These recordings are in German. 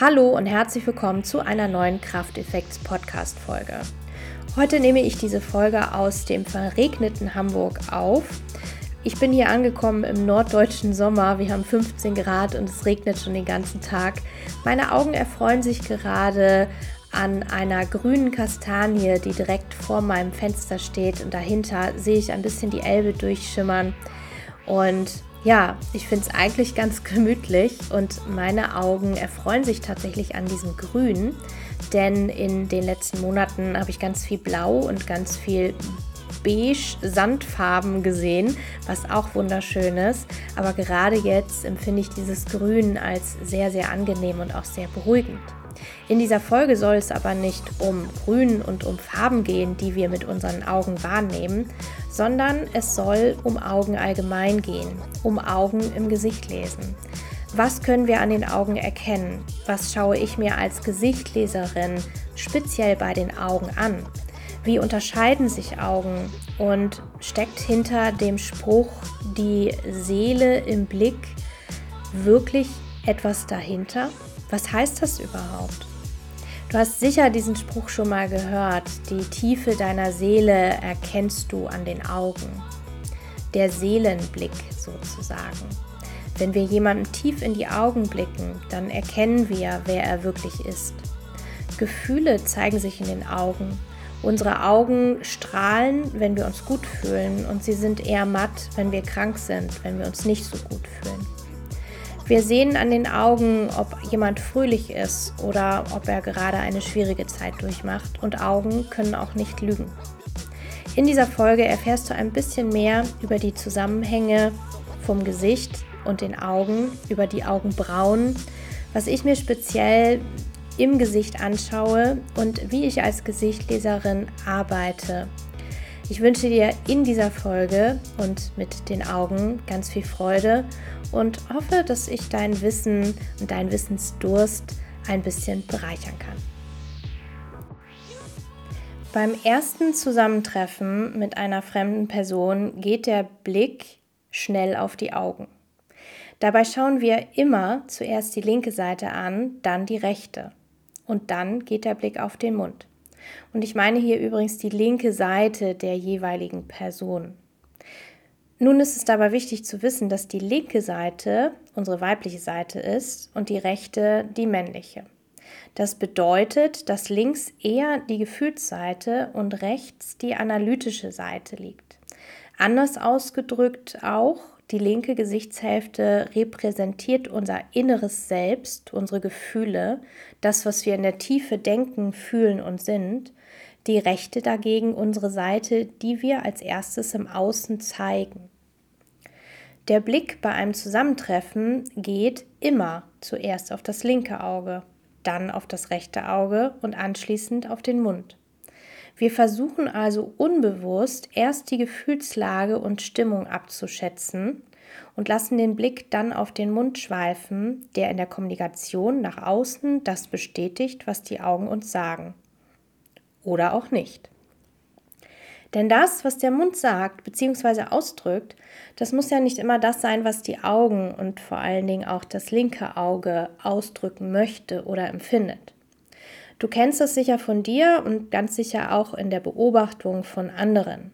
Hallo und herzlich willkommen zu einer neuen Krafteffekts Podcast Folge. Heute nehme ich diese Folge aus dem verregneten Hamburg auf. Ich bin hier angekommen im norddeutschen Sommer. Wir haben 15 Grad und es regnet schon den ganzen Tag. Meine Augen erfreuen sich gerade an einer grünen Kastanie, die direkt vor meinem Fenster steht und dahinter sehe ich ein bisschen die Elbe durchschimmern. Und ja, ich finde es eigentlich ganz gemütlich und meine Augen erfreuen sich tatsächlich an diesem Grün, denn in den letzten Monaten habe ich ganz viel Blau und ganz viel beige Sandfarben gesehen, was auch wunderschön ist. Aber gerade jetzt empfinde ich dieses Grün als sehr, sehr angenehm und auch sehr beruhigend. In dieser Folge soll es aber nicht um Grün und um Farben gehen, die wir mit unseren Augen wahrnehmen, sondern es soll um Augen allgemein gehen, um Augen im Gesicht lesen. Was können wir an den Augen erkennen? Was schaue ich mir als Gesichtleserin speziell bei den Augen an? Wie unterscheiden sich Augen? Und steckt hinter dem Spruch die Seele im Blick wirklich etwas dahinter? Was heißt das überhaupt? Du hast sicher diesen Spruch schon mal gehört. Die Tiefe deiner Seele erkennst du an den Augen. Der Seelenblick sozusagen. Wenn wir jemandem tief in die Augen blicken, dann erkennen wir, wer er wirklich ist. Gefühle zeigen sich in den Augen. Unsere Augen strahlen, wenn wir uns gut fühlen und sie sind eher matt, wenn wir krank sind, wenn wir uns nicht so gut fühlen. Wir sehen an den Augen, ob jemand fröhlich ist oder ob er gerade eine schwierige Zeit durchmacht. Und Augen können auch nicht lügen. In dieser Folge erfährst du ein bisschen mehr über die Zusammenhänge vom Gesicht und den Augen, über die Augenbrauen, was ich mir speziell im Gesicht anschaue und wie ich als Gesichtleserin arbeite ich wünsche dir in dieser Folge und mit den Augen ganz viel Freude und hoffe, dass ich dein Wissen und deinen Wissensdurst ein bisschen bereichern kann. Beim ersten Zusammentreffen mit einer fremden Person geht der Blick schnell auf die Augen. Dabei schauen wir immer zuerst die linke Seite an, dann die rechte. Und dann geht der Blick auf den Mund. Und ich meine hier übrigens die linke Seite der jeweiligen Person. Nun ist es dabei wichtig zu wissen, dass die linke Seite unsere weibliche Seite ist und die rechte die männliche. Das bedeutet, dass links eher die Gefühlsseite und rechts die analytische Seite liegt. Anders ausgedrückt auch, die linke Gesichtshälfte repräsentiert unser inneres Selbst, unsere Gefühle, das, was wir in der Tiefe denken, fühlen und sind. Die rechte dagegen unsere Seite, die wir als erstes im Außen zeigen. Der Blick bei einem Zusammentreffen geht immer zuerst auf das linke Auge, dann auf das rechte Auge und anschließend auf den Mund. Wir versuchen also unbewusst erst die Gefühlslage und Stimmung abzuschätzen und lassen den Blick dann auf den Mund schweifen, der in der Kommunikation nach außen das bestätigt, was die Augen uns sagen. Oder auch nicht. Denn das, was der Mund sagt bzw. ausdrückt, das muss ja nicht immer das sein, was die Augen und vor allen Dingen auch das linke Auge ausdrücken möchte oder empfindet. Du kennst es sicher von dir und ganz sicher auch in der Beobachtung von anderen.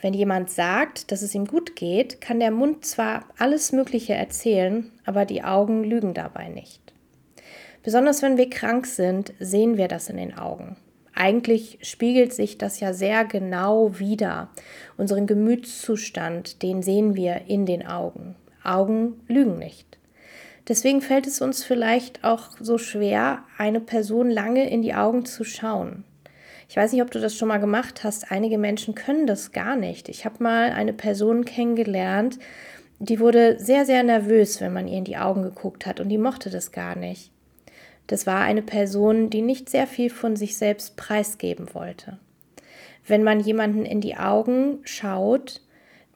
Wenn jemand sagt, dass es ihm gut geht, kann der Mund zwar alles Mögliche erzählen, aber die Augen lügen dabei nicht. Besonders wenn wir krank sind, sehen wir das in den Augen. Eigentlich spiegelt sich das ja sehr genau wider. Unseren Gemütszustand, den sehen wir in den Augen. Augen lügen nicht. Deswegen fällt es uns vielleicht auch so schwer, eine Person lange in die Augen zu schauen. Ich weiß nicht, ob du das schon mal gemacht hast. Einige Menschen können das gar nicht. Ich habe mal eine Person kennengelernt, die wurde sehr, sehr nervös, wenn man ihr in die Augen geguckt hat und die mochte das gar nicht. Das war eine Person, die nicht sehr viel von sich selbst preisgeben wollte. Wenn man jemanden in die Augen schaut,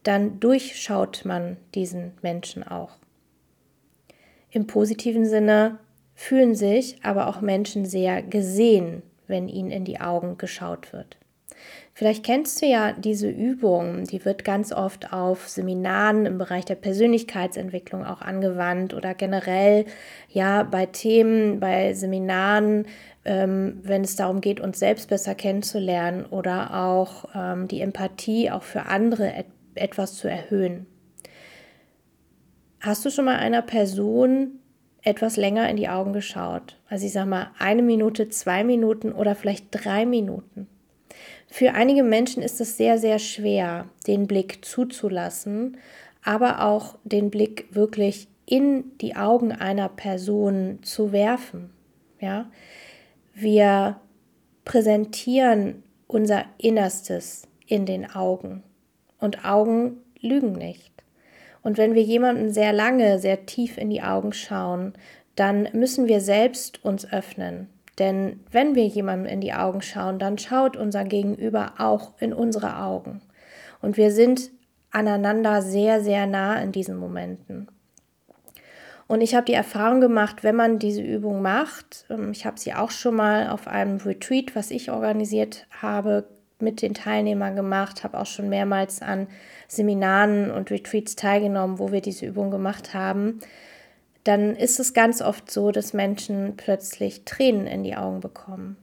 dann durchschaut man diesen Menschen auch. Im positiven Sinne fühlen sich aber auch Menschen sehr gesehen, wenn ihnen in die Augen geschaut wird. Vielleicht kennst du ja diese Übung, die wird ganz oft auf Seminaren im Bereich der Persönlichkeitsentwicklung auch angewandt oder generell ja bei Themen, bei Seminaren, ähm, wenn es darum geht, uns selbst besser kennenzulernen oder auch ähm, die Empathie auch für andere et etwas zu erhöhen. Hast du schon mal einer Person etwas länger in die Augen geschaut? Also ich sage mal eine Minute, zwei Minuten oder vielleicht drei Minuten. Für einige Menschen ist es sehr, sehr schwer, den Blick zuzulassen, aber auch den Blick wirklich in die Augen einer Person zu werfen. Ja? Wir präsentieren unser Innerstes in den Augen und Augen lügen nicht. Und wenn wir jemanden sehr lange, sehr tief in die Augen schauen, dann müssen wir selbst uns öffnen, denn wenn wir jemandem in die Augen schauen, dann schaut unser Gegenüber auch in unsere Augen. Und wir sind aneinander sehr, sehr nah in diesen Momenten. Und ich habe die Erfahrung gemacht, wenn man diese Übung macht, ähm, ich habe sie auch schon mal auf einem Retreat, was ich organisiert habe, mit den Teilnehmern gemacht, habe auch schon mehrmals an Seminaren und Retreats teilgenommen, wo wir diese Übung gemacht haben dann ist es ganz oft so, dass Menschen plötzlich Tränen in die Augen bekommen.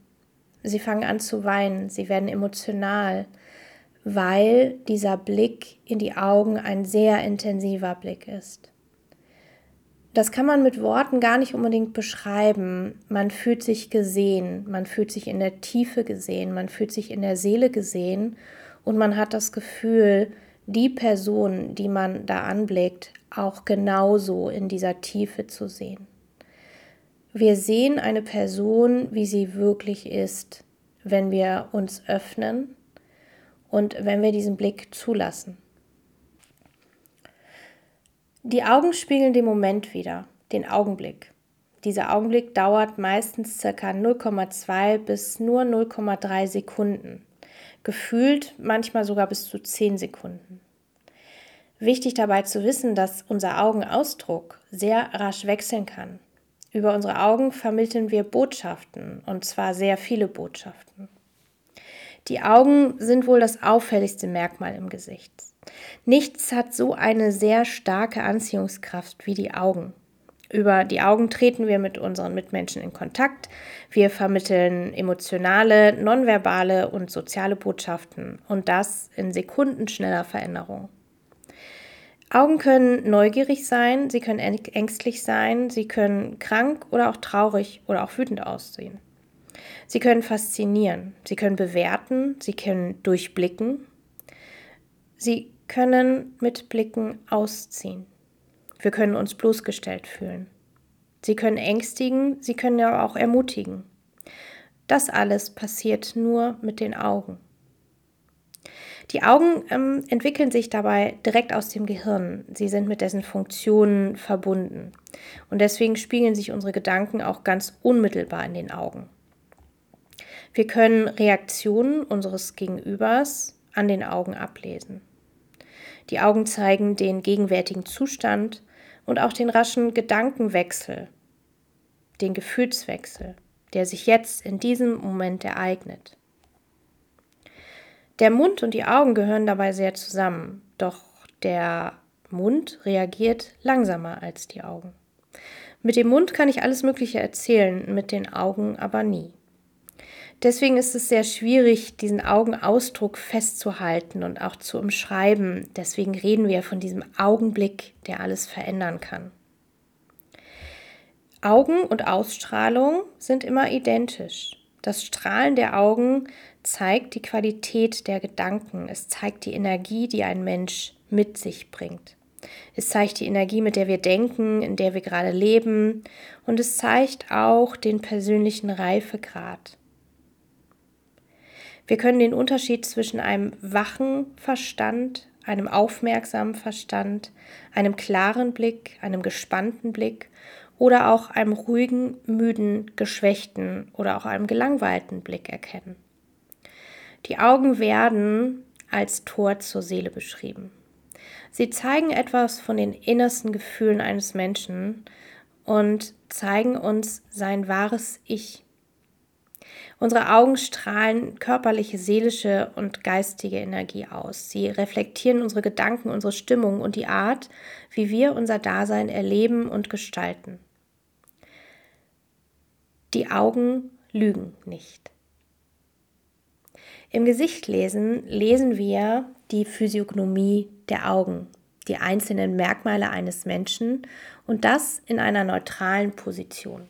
Sie fangen an zu weinen, sie werden emotional, weil dieser Blick in die Augen ein sehr intensiver Blick ist. Das kann man mit Worten gar nicht unbedingt beschreiben. Man fühlt sich gesehen, man fühlt sich in der Tiefe gesehen, man fühlt sich in der Seele gesehen und man hat das Gefühl, die Person, die man da anblickt, auch genauso in dieser Tiefe zu sehen. Wir sehen eine Person, wie sie wirklich ist, wenn wir uns öffnen und wenn wir diesen Blick zulassen. Die Augen spiegeln den Moment wieder, den Augenblick. Dieser Augenblick dauert meistens ca. 0,2 bis nur 0,3 Sekunden gefühlt manchmal sogar bis zu 10 Sekunden. Wichtig dabei zu wissen, dass unser Augenausdruck sehr rasch wechseln kann. Über unsere Augen vermitteln wir Botschaften, und zwar sehr viele Botschaften. Die Augen sind wohl das auffälligste Merkmal im Gesicht. Nichts hat so eine sehr starke Anziehungskraft wie die Augen. Über die Augen treten wir mit unseren Mitmenschen in Kontakt. Wir vermitteln emotionale, nonverbale und soziale Botschaften und das in sekundenschneller Veränderung. Augen können neugierig sein, sie können ängstlich sein, sie können krank oder auch traurig oder auch wütend aussehen. Sie können faszinieren, sie können bewerten, sie können durchblicken, sie können mit Blicken ausziehen. Wir können uns bloßgestellt fühlen. Sie können ängstigen, sie können ja auch ermutigen. Das alles passiert nur mit den Augen. Die Augen ähm, entwickeln sich dabei direkt aus dem Gehirn. Sie sind mit dessen Funktionen verbunden. Und deswegen spiegeln sich unsere Gedanken auch ganz unmittelbar in den Augen. Wir können Reaktionen unseres Gegenübers an den Augen ablesen. Die Augen zeigen den gegenwärtigen Zustand und auch den raschen Gedankenwechsel, den Gefühlswechsel, der sich jetzt in diesem Moment ereignet. Der Mund und die Augen gehören dabei sehr zusammen, doch der Mund reagiert langsamer als die Augen. Mit dem Mund kann ich alles Mögliche erzählen, mit den Augen aber nie. Deswegen ist es sehr schwierig, diesen Augenausdruck festzuhalten und auch zu umschreiben. Deswegen reden wir von diesem Augenblick, der alles verändern kann. Augen und Ausstrahlung sind immer identisch. Das Strahlen der Augen zeigt die Qualität der Gedanken. Es zeigt die Energie, die ein Mensch mit sich bringt. Es zeigt die Energie, mit der wir denken, in der wir gerade leben. Und es zeigt auch den persönlichen Reifegrad. Wir können den Unterschied zwischen einem wachen Verstand, einem aufmerksamen Verstand, einem klaren Blick, einem gespannten Blick oder auch einem ruhigen, müden, geschwächten oder auch einem gelangweilten Blick erkennen. Die Augen werden als Tor zur Seele beschrieben. Sie zeigen etwas von den innersten Gefühlen eines Menschen und zeigen uns sein wahres Ich. Unsere Augen strahlen körperliche, seelische und geistige Energie aus. Sie reflektieren unsere Gedanken, unsere Stimmung und die Art, wie wir unser Dasein erleben und gestalten. Die Augen lügen nicht. Im Gesichtlesen lesen wir die Physiognomie der Augen, die einzelnen Merkmale eines Menschen und das in einer neutralen Position.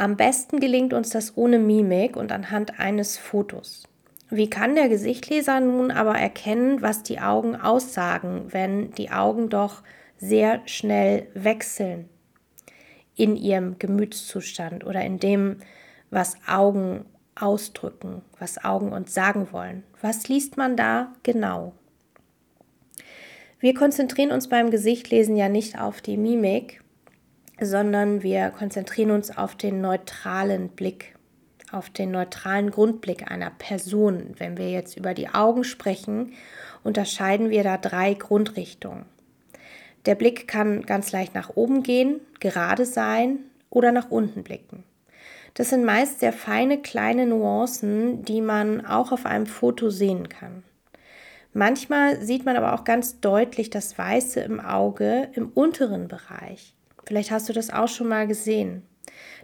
Am besten gelingt uns das ohne Mimik und anhand eines Fotos. Wie kann der Gesichtleser nun aber erkennen, was die Augen aussagen, wenn die Augen doch sehr schnell wechseln in ihrem Gemütszustand oder in dem, was Augen ausdrücken, was Augen uns sagen wollen? Was liest man da genau? Wir konzentrieren uns beim Gesichtlesen ja nicht auf die Mimik, sondern wir konzentrieren uns auf den neutralen Blick, auf den neutralen Grundblick einer Person. Wenn wir jetzt über die Augen sprechen, unterscheiden wir da drei Grundrichtungen. Der Blick kann ganz leicht nach oben gehen, gerade sein oder nach unten blicken. Das sind meist sehr feine kleine Nuancen, die man auch auf einem Foto sehen kann. Manchmal sieht man aber auch ganz deutlich das Weiße im Auge im unteren Bereich. Vielleicht hast du das auch schon mal gesehen.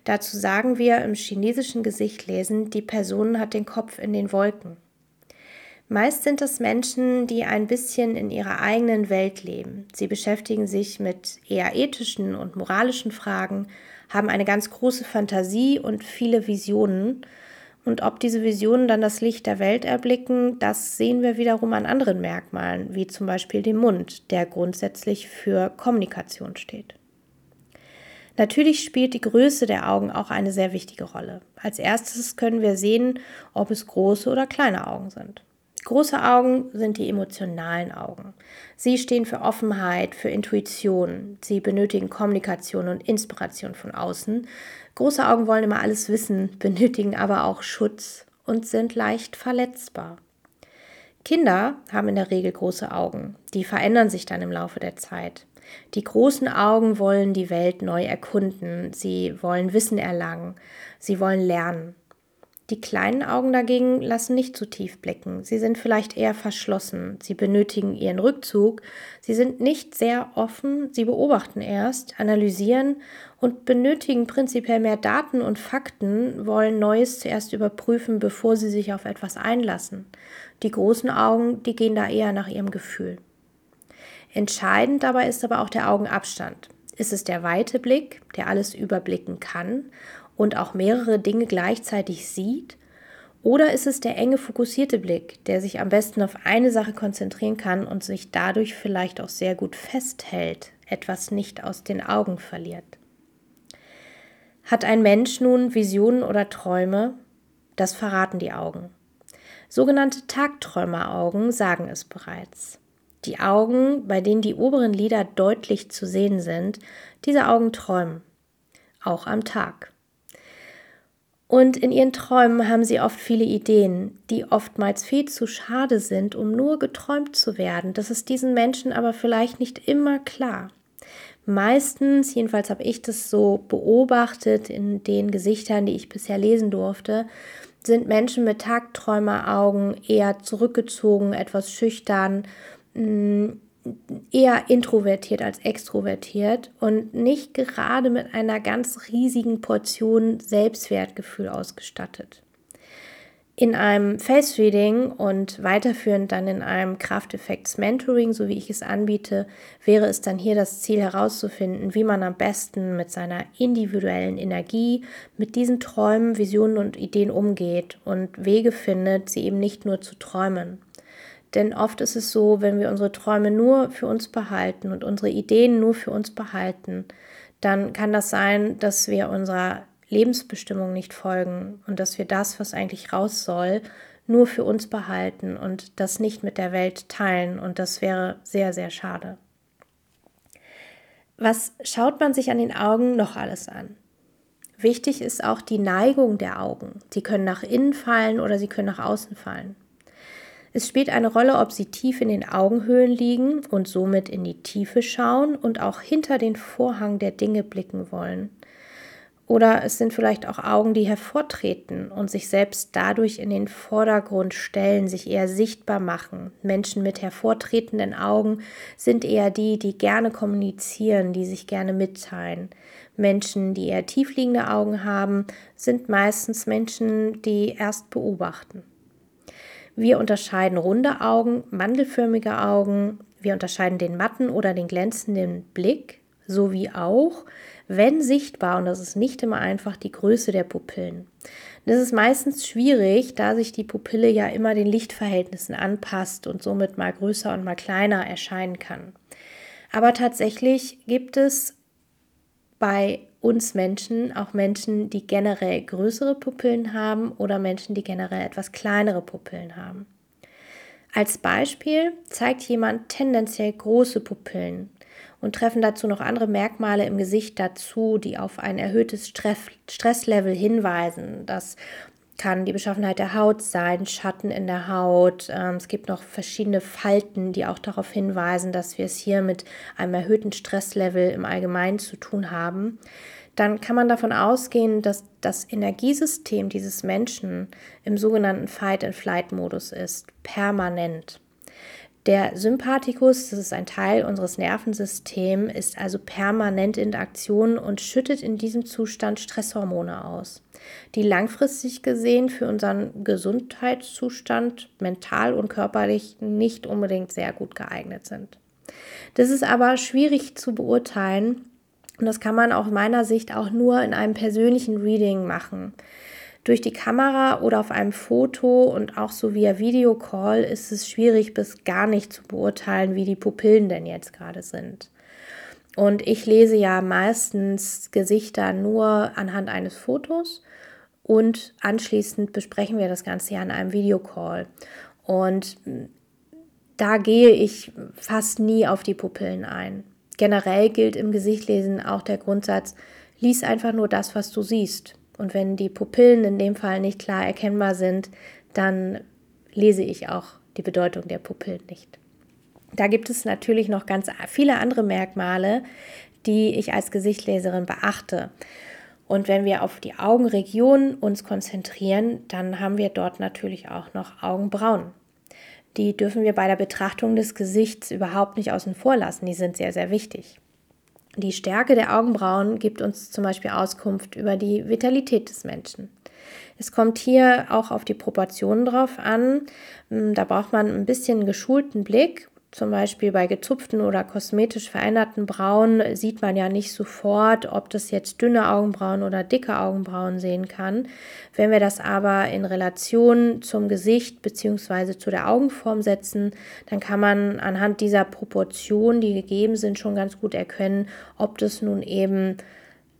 Dazu sagen wir im chinesischen Gesichtlesen, die Person hat den Kopf in den Wolken. Meist sind es Menschen, die ein bisschen in ihrer eigenen Welt leben. Sie beschäftigen sich mit eher ethischen und moralischen Fragen, haben eine ganz große Fantasie und viele Visionen. Und ob diese Visionen dann das Licht der Welt erblicken, das sehen wir wiederum an anderen Merkmalen, wie zum Beispiel dem Mund, der grundsätzlich für Kommunikation steht. Natürlich spielt die Größe der Augen auch eine sehr wichtige Rolle. Als erstes können wir sehen, ob es große oder kleine Augen sind. Große Augen sind die emotionalen Augen. Sie stehen für Offenheit, für Intuition. Sie benötigen Kommunikation und Inspiration von außen. Große Augen wollen immer alles wissen, benötigen aber auch Schutz und sind leicht verletzbar. Kinder haben in der Regel große Augen. Die verändern sich dann im Laufe der Zeit. Die großen Augen wollen die Welt neu erkunden. Sie wollen Wissen erlangen. Sie wollen lernen. Die kleinen Augen dagegen lassen nicht zu tief blicken. Sie sind vielleicht eher verschlossen. Sie benötigen ihren Rückzug. Sie sind nicht sehr offen. Sie beobachten erst, analysieren und benötigen prinzipiell mehr Daten und Fakten, wollen Neues zuerst überprüfen, bevor sie sich auf etwas einlassen. Die großen Augen, die gehen da eher nach ihrem Gefühl. Entscheidend dabei ist aber auch der Augenabstand. Ist es der weite Blick, der alles überblicken kann und auch mehrere Dinge gleichzeitig sieht? Oder ist es der enge, fokussierte Blick, der sich am besten auf eine Sache konzentrieren kann und sich dadurch vielleicht auch sehr gut festhält, etwas nicht aus den Augen verliert? Hat ein Mensch nun Visionen oder Träume? Das verraten die Augen. Sogenannte Tagträumeraugen sagen es bereits. Die Augen, bei denen die oberen Lider deutlich zu sehen sind, diese Augen träumen, auch am Tag. Und in ihren Träumen haben sie oft viele Ideen, die oftmals viel zu schade sind, um nur geträumt zu werden. Das ist diesen Menschen aber vielleicht nicht immer klar. Meistens, jedenfalls habe ich das so beobachtet in den Gesichtern, die ich bisher lesen durfte, sind Menschen mit Tagträumeraugen eher zurückgezogen, etwas schüchtern, eher introvertiert als extrovertiert und nicht gerade mit einer ganz riesigen Portion Selbstwertgefühl ausgestattet. In einem Face Reading und weiterführend dann in einem Krafteffekts Mentoring, so wie ich es anbiete, wäre es dann hier das Ziel herauszufinden, wie man am besten mit seiner individuellen Energie, mit diesen Träumen, Visionen und Ideen umgeht und Wege findet, sie eben nicht nur zu träumen. Denn oft ist es so, wenn wir unsere Träume nur für uns behalten und unsere Ideen nur für uns behalten, dann kann das sein, dass wir unserer Lebensbestimmung nicht folgen und dass wir das, was eigentlich raus soll, nur für uns behalten und das nicht mit der Welt teilen. Und das wäre sehr, sehr schade. Was schaut man sich an den Augen noch alles an? Wichtig ist auch die Neigung der Augen. Sie können nach innen fallen oder sie können nach außen fallen. Es spielt eine Rolle, ob sie tief in den Augenhöhlen liegen und somit in die Tiefe schauen und auch hinter den Vorhang der Dinge blicken wollen. Oder es sind vielleicht auch Augen, die hervortreten und sich selbst dadurch in den Vordergrund stellen, sich eher sichtbar machen. Menschen mit hervortretenden Augen sind eher die, die gerne kommunizieren, die sich gerne mitteilen. Menschen, die eher tiefliegende Augen haben, sind meistens Menschen, die erst beobachten. Wir unterscheiden runde Augen, mandelförmige Augen, wir unterscheiden den matten oder den glänzenden Blick, sowie auch wenn sichtbar, und das ist nicht immer einfach, die Größe der Pupillen. Das ist meistens schwierig, da sich die Pupille ja immer den Lichtverhältnissen anpasst und somit mal größer und mal kleiner erscheinen kann. Aber tatsächlich gibt es bei uns Menschen auch Menschen, die generell größere Pupillen haben oder Menschen, die generell etwas kleinere Pupillen haben. Als Beispiel zeigt jemand tendenziell große Pupillen und treffen dazu noch andere Merkmale im Gesicht dazu, die auf ein erhöhtes Stresslevel hinweisen. Das kann die Beschaffenheit der Haut sein, Schatten in der Haut. Ähm, es gibt noch verschiedene Falten, die auch darauf hinweisen, dass wir es hier mit einem erhöhten Stresslevel im Allgemeinen zu tun haben. Dann kann man davon ausgehen, dass das Energiesystem dieses Menschen im sogenannten Fight-and-Flight-Modus ist, permanent. Der Sympathikus, das ist ein Teil unseres Nervensystems, ist also permanent in Aktion und schüttet in diesem Zustand Stresshormone aus, die langfristig gesehen für unseren Gesundheitszustand mental und körperlich nicht unbedingt sehr gut geeignet sind. Das ist aber schwierig zu beurteilen und das kann man aus meiner Sicht auch nur in einem persönlichen Reading machen. Durch die Kamera oder auf einem Foto und auch so via Videocall ist es schwierig bis gar nicht zu beurteilen, wie die Pupillen denn jetzt gerade sind. Und ich lese ja meistens Gesichter nur anhand eines Fotos und anschließend besprechen wir das Ganze ja in einem Videocall. Und da gehe ich fast nie auf die Pupillen ein. Generell gilt im Gesichtlesen auch der Grundsatz, lies einfach nur das, was du siehst. Und wenn die Pupillen in dem Fall nicht klar erkennbar sind, dann lese ich auch die Bedeutung der Pupillen nicht. Da gibt es natürlich noch ganz viele andere Merkmale, die ich als Gesichtleserin beachte. Und wenn wir auf die Augenregion uns konzentrieren, dann haben wir dort natürlich auch noch Augenbrauen. Die dürfen wir bei der Betrachtung des Gesichts überhaupt nicht außen vor lassen. Die sind sehr, sehr wichtig. Die Stärke der Augenbrauen gibt uns zum Beispiel Auskunft über die Vitalität des Menschen. Es kommt hier auch auf die Proportionen drauf an. Hm, da braucht man ein bisschen geschulten Blick zum Beispiel bei gezupften oder kosmetisch veränderten Brauen sieht man ja nicht sofort, ob das jetzt dünne Augenbrauen oder dicke Augenbrauen sehen kann. Wenn wir das aber in Relation zum Gesicht bzw. zu der Augenform setzen, dann kann man anhand dieser Proportionen, die gegeben sind, schon ganz gut erkennen, ob das nun eben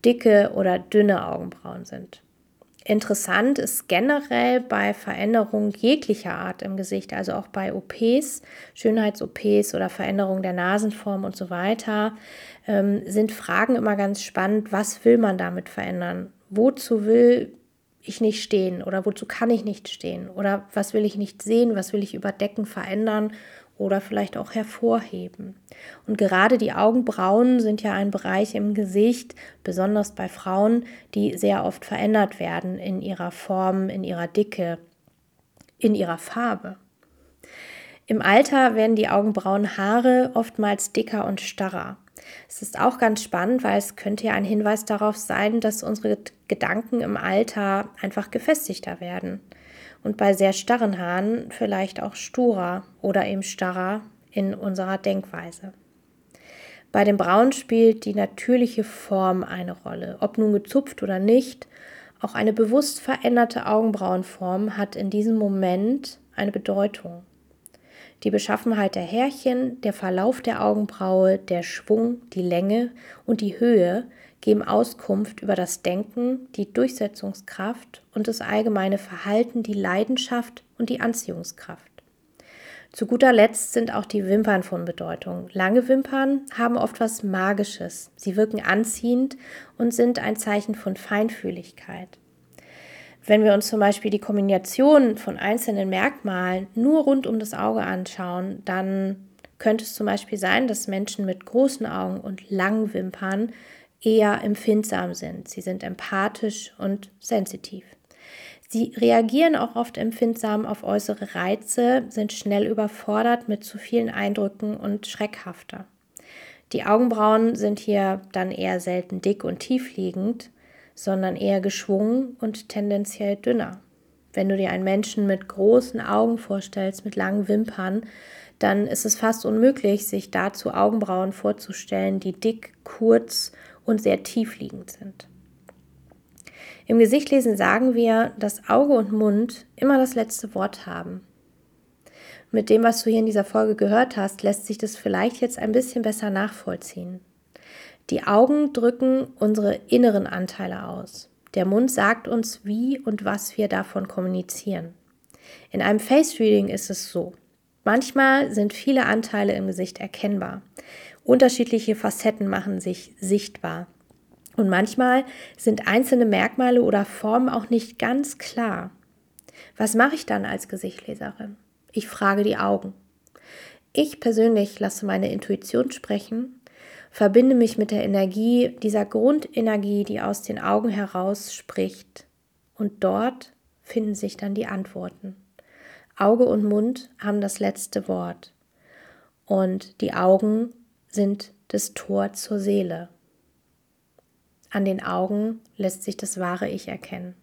dicke oder dünne Augenbrauen sind. Interessant ist generell bei Veränderungen jeglicher Art im Gesicht, also auch bei OPs, Schönheits-OPs oder Veränderungen der Nasenform und so weiter, ähm, sind Fragen immer ganz spannend. Was will man damit verändern? Wozu will ich nicht stehen oder wozu kann ich nicht stehen? Oder was will ich nicht sehen? Was will ich überdecken, verändern oder vielleicht auch hervorheben. Und gerade die Augenbrauen sind ja ein Bereich im Gesicht, besonders bei Frauen, die sehr oft verändert werden in ihrer Form, in ihrer Dicke, in ihrer Farbe. Im Alter werden die Augenbrauenhaare oftmals dicker und starrer. Es ist auch ganz spannend, weil es könnte ja ein Hinweis darauf sein, dass unsere Gedanken im Alter einfach gefestigter werden und bei sehr starren Haaren vielleicht auch sturer oder eben starrer in unserer Denkweise. Bei den Brauen spielt die natürliche Form eine Rolle, ob nun gezupft oder nicht. Auch eine bewusst veränderte Augenbrauenform hat in diesem Moment eine Bedeutung. Die Beschaffenheit der Härchen, der Verlauf der Augenbraue, der Schwung, die Länge und die Höhe geben Auskunft über das Denken, die Durchsetzungskraft und das allgemeine Verhalten, die Leidenschaft und die Anziehungskraft. Zu guter Letzt sind auch die Wimpern von Bedeutung. Lange Wimpern haben oft was Magisches. Sie wirken anziehend und sind ein Zeichen von Feinfühligkeit. Wenn wir uns zum Beispiel die Kombination von einzelnen Merkmalen nur rund um das Auge anschauen, dann könnte es zum Beispiel sein, dass Menschen mit großen Augen und langen Wimpern eher empfindsam sind. Sie sind empathisch und sensitiv. Sie reagieren auch oft empfindsam auf äußere Reize, sind schnell überfordert mit zu vielen Eindrücken und schreckhafter. Die Augenbrauen sind hier dann eher selten dick und tiefliegend, sondern eher geschwungen und tendenziell dünner. Wenn du dir einen Menschen mit großen Augen vorstellst, mit langen Wimpern, dann ist es fast unmöglich, sich dazu Augenbrauen vorzustellen, die dick, kurz und sehr tiefliegend sind. Im Gesichtlesen sagen wir, dass Auge und Mund immer das letzte Wort haben. Mit dem, was du hier in dieser Folge gehört hast, lässt sich das vielleicht jetzt ein bisschen besser nachvollziehen. Die Augen drücken unsere inneren Anteile aus. Der Mund sagt uns, wie und was wir davon kommunizieren. In einem Face Reading ist es so. Manchmal sind viele Anteile im Gesicht erkennbar. Unterschiedliche Facetten machen sich sichtbar. Und manchmal sind einzelne Merkmale oder Formen auch nicht ganz klar. Was mache ich dann als Gesichtleserin? Ich frage die Augen. Ich persönlich lasse meine Intuition sprechen, verbinde mich mit der Energie, dieser Grundenergie, die aus den Augen heraus spricht. Und dort finden sich dann die Antworten. Auge und Mund haben das letzte Wort. Und die Augen sind das Tor zur Seele. An den Augen lässt sich das wahre Ich erkennen.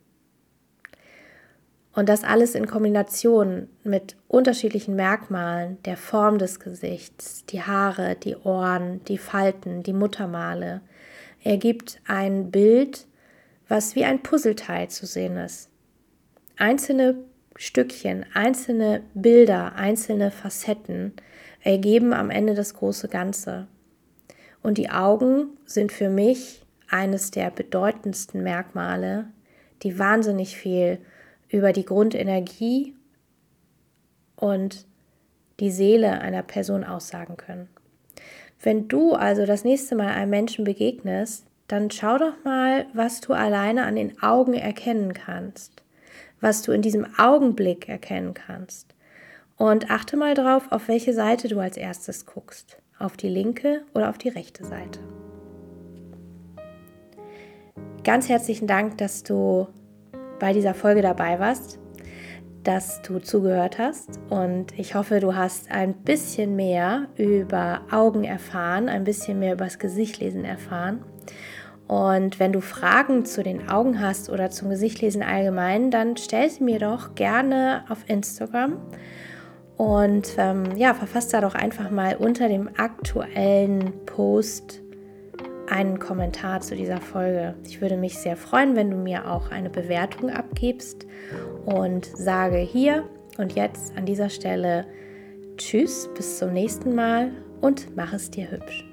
Und das alles in Kombination mit unterschiedlichen Merkmalen der Form des Gesichts, die Haare, die Ohren, die Falten, die Muttermale, ergibt ein Bild, was wie ein Puzzleteil zu sehen ist. Einzelne Stückchen, einzelne Bilder, einzelne Facetten ergeben am Ende das große Ganze. Und die Augen sind für mich eines der bedeutendsten Merkmale, die wahnsinnig viel über die Grundenergie und die Seele einer Person aussagen können. Wenn du also das nächste Mal einem Menschen begegnest, dann schau doch mal, was du alleine an den Augen erkennen kannst, was du in diesem Augenblick erkennen kannst. Und achte mal drauf, auf welche Seite du als erstes guckst, auf die linke oder auf die rechte Seite. Ganz herzlichen Dank, dass du bei dieser Folge dabei warst, dass du zugehört hast und ich hoffe, du hast ein bisschen mehr über Augen erfahren, ein bisschen mehr über das Gesichtlesen erfahren. Und wenn du Fragen zu den Augen hast oder zum Gesichtlesen allgemein, dann stell sie mir doch gerne auf Instagram. Und ähm, ja, verfasst da doch einfach mal unter dem aktuellen Post einen Kommentar zu dieser Folge. Ich würde mich sehr freuen, wenn du mir auch eine Bewertung abgibst und sage hier und jetzt an dieser Stelle Tschüss, bis zum nächsten Mal und mach es dir hübsch.